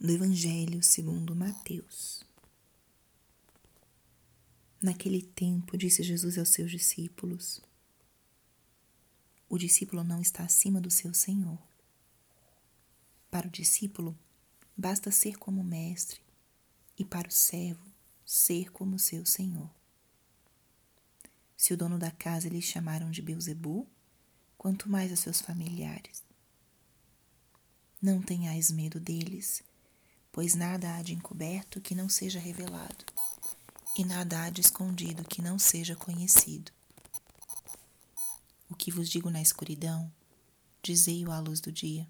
do Evangelho segundo Mateus. Naquele tempo, disse Jesus aos seus discípulos: O discípulo não está acima do seu Senhor. Para o discípulo, basta ser como mestre, e para o servo, ser como seu Senhor. Se o dono da casa lhe chamaram de Beuzebu, quanto mais a seus familiares. Não tenhais medo deles, pois nada há de encoberto que não seja revelado, e nada há de escondido que não seja conhecido. O que vos digo na escuridão, dizei-o à luz do dia.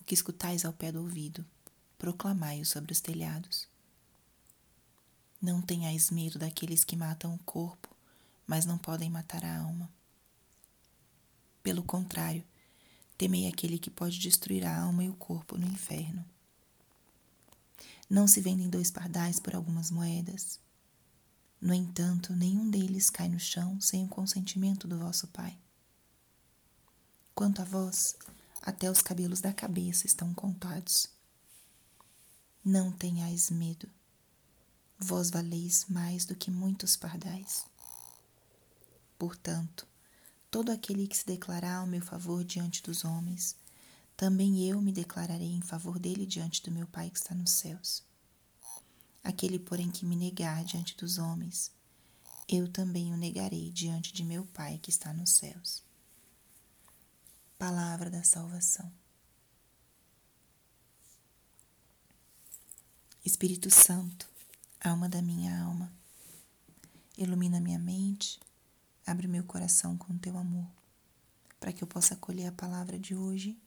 O que escutais ao pé do ouvido, proclamai-o sobre os telhados. Não tenhais medo daqueles que matam o corpo, mas não podem matar a alma. Pelo contrário, temei aquele que pode destruir a alma e o corpo no inferno. Não se vendem dois pardais por algumas moedas. No entanto, nenhum deles cai no chão sem o consentimento do vosso Pai. Quanto a vós, até os cabelos da cabeça estão contados. Não tenhais medo. Vós valeis mais do que muitos pardais. Portanto, todo aquele que se declarar ao meu favor diante dos homens, também eu me declararei em favor dele diante do meu Pai que está nos céus. Aquele, porém, que me negar diante dos homens, eu também o negarei diante de meu Pai que está nos céus. Palavra da salvação. Espírito Santo, alma da minha alma, ilumina minha mente, abre meu coração com teu amor, para que eu possa acolher a palavra de hoje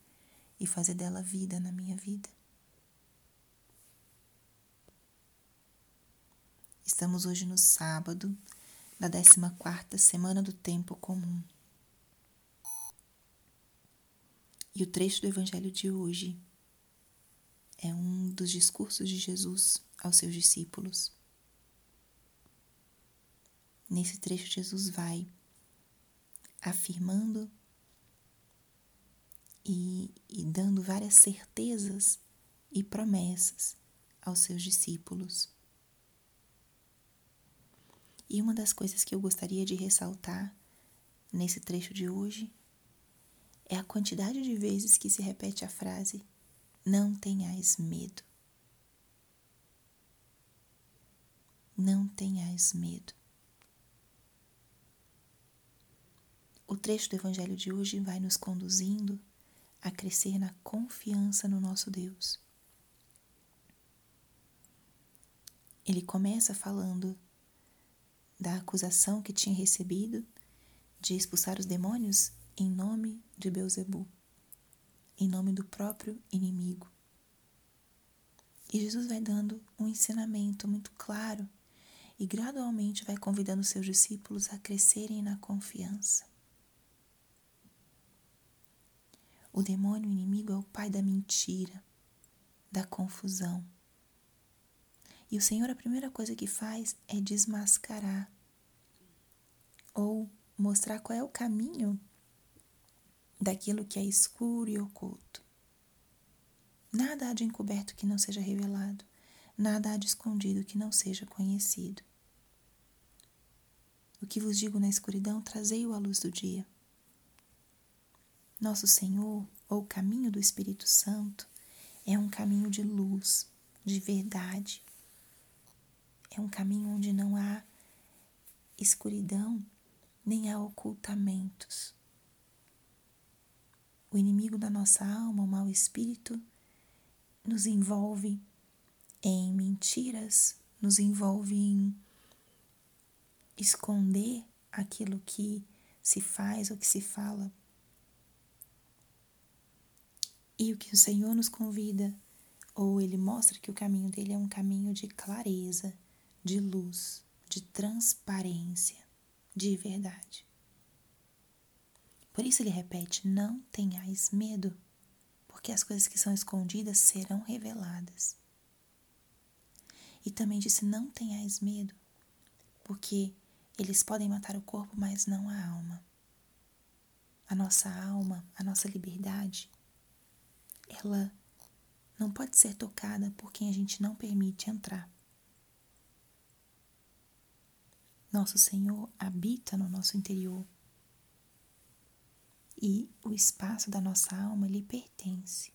e fazer dela vida na minha vida. Estamos hoje no sábado da 14 semana do tempo comum. E o trecho do evangelho de hoje é um dos discursos de Jesus aos seus discípulos. Nesse trecho, Jesus vai afirmando e, e dando várias certezas e promessas aos seus discípulos. E uma das coisas que eu gostaria de ressaltar nesse trecho de hoje é a quantidade de vezes que se repete a frase: Não tenhais medo. Não tenhais medo. O trecho do Evangelho de hoje vai nos conduzindo a crescer na confiança no nosso Deus. Ele começa falando da acusação que tinha recebido de expulsar os demônios em nome de Beuzebu, em nome do próprio inimigo. E Jesus vai dando um ensinamento muito claro e gradualmente vai convidando seus discípulos a crescerem na confiança. O demônio inimigo é o pai da mentira, da confusão. E o Senhor, a primeira coisa que faz é desmascarar ou mostrar qual é o caminho daquilo que é escuro e oculto. Nada há de encoberto que não seja revelado, nada há de escondido que não seja conhecido. O que vos digo na escuridão, trazei-o à luz do dia. Nosso Senhor, ou caminho do Espírito Santo, é um caminho de luz, de verdade. É um caminho onde não há escuridão, nem há ocultamentos. O inimigo da nossa alma, o mau espírito, nos envolve em mentiras, nos envolve em esconder aquilo que se faz ou que se fala e o que o Senhor nos convida, ou Ele mostra que o caminho dele é um caminho de clareza, de luz, de transparência, de verdade. Por isso ele repete: não tenhais medo, porque as coisas que são escondidas serão reveladas. E também disse: não tenhais medo, porque eles podem matar o corpo, mas não a alma. A nossa alma, a nossa liberdade ela não pode ser tocada por quem a gente não permite entrar. Nosso Senhor habita no nosso interior e o espaço da nossa alma lhe pertence.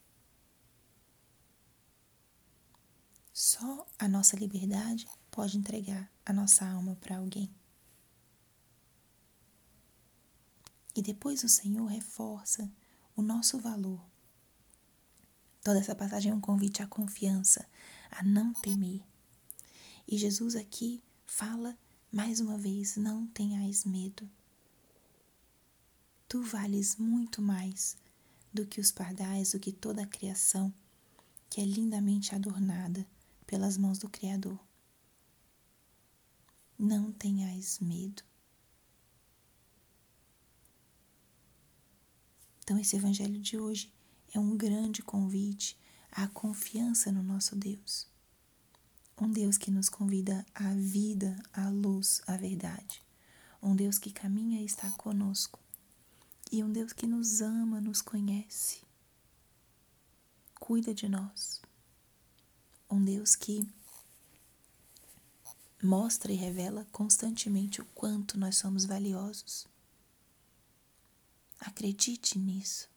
Só a nossa liberdade pode entregar a nossa alma para alguém. E depois o Senhor reforça o nosso valor. Toda essa passagem é um convite à confiança, a não temer. E Jesus aqui fala mais uma vez: não tenhais medo. Tu vales muito mais do que os pardais, do que toda a criação que é lindamente adornada pelas mãos do Criador. Não tenhais medo. Então, esse Evangelho de hoje é um grande convite à confiança no nosso Deus. Um Deus que nos convida à vida, à luz, à verdade. Um Deus que caminha e está conosco. E um Deus que nos ama, nos conhece, cuida de nós um Deus que mostra e revela constantemente o quanto nós somos valiosos. Acredite nisso.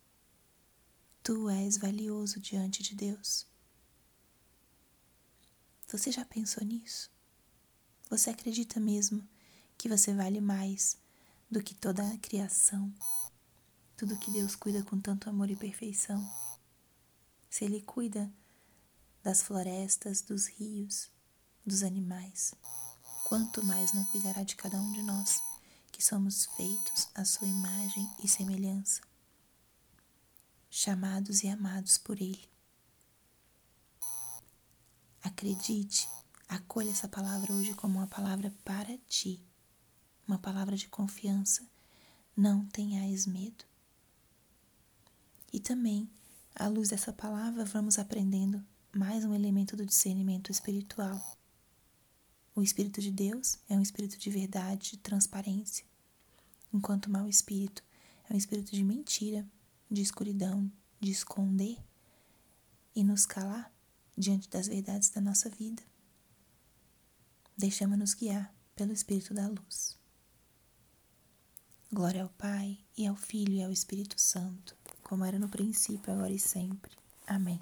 Tu és valioso diante de Deus. Você já pensou nisso? Você acredita mesmo que você vale mais do que toda a criação? Tudo que Deus cuida com tanto amor e perfeição? Se Ele cuida das florestas, dos rios, dos animais. Quanto mais não cuidará de cada um de nós, que somos feitos à sua imagem e semelhança, chamados e amados por Ele. Acredite, acolha essa palavra hoje como uma palavra para ti, uma palavra de confiança. Não tenhais medo. E também, à luz dessa palavra, vamos aprendendo mais um elemento do discernimento espiritual. O Espírito de Deus é um espírito de verdade, de transparência, enquanto o mau espírito é um espírito de mentira, de escuridão, de esconder e nos calar diante das verdades da nossa vida. Deixamos-nos guiar pelo Espírito da luz. Glória ao Pai, e ao Filho e ao Espírito Santo, como era no princípio, agora e sempre. Amém.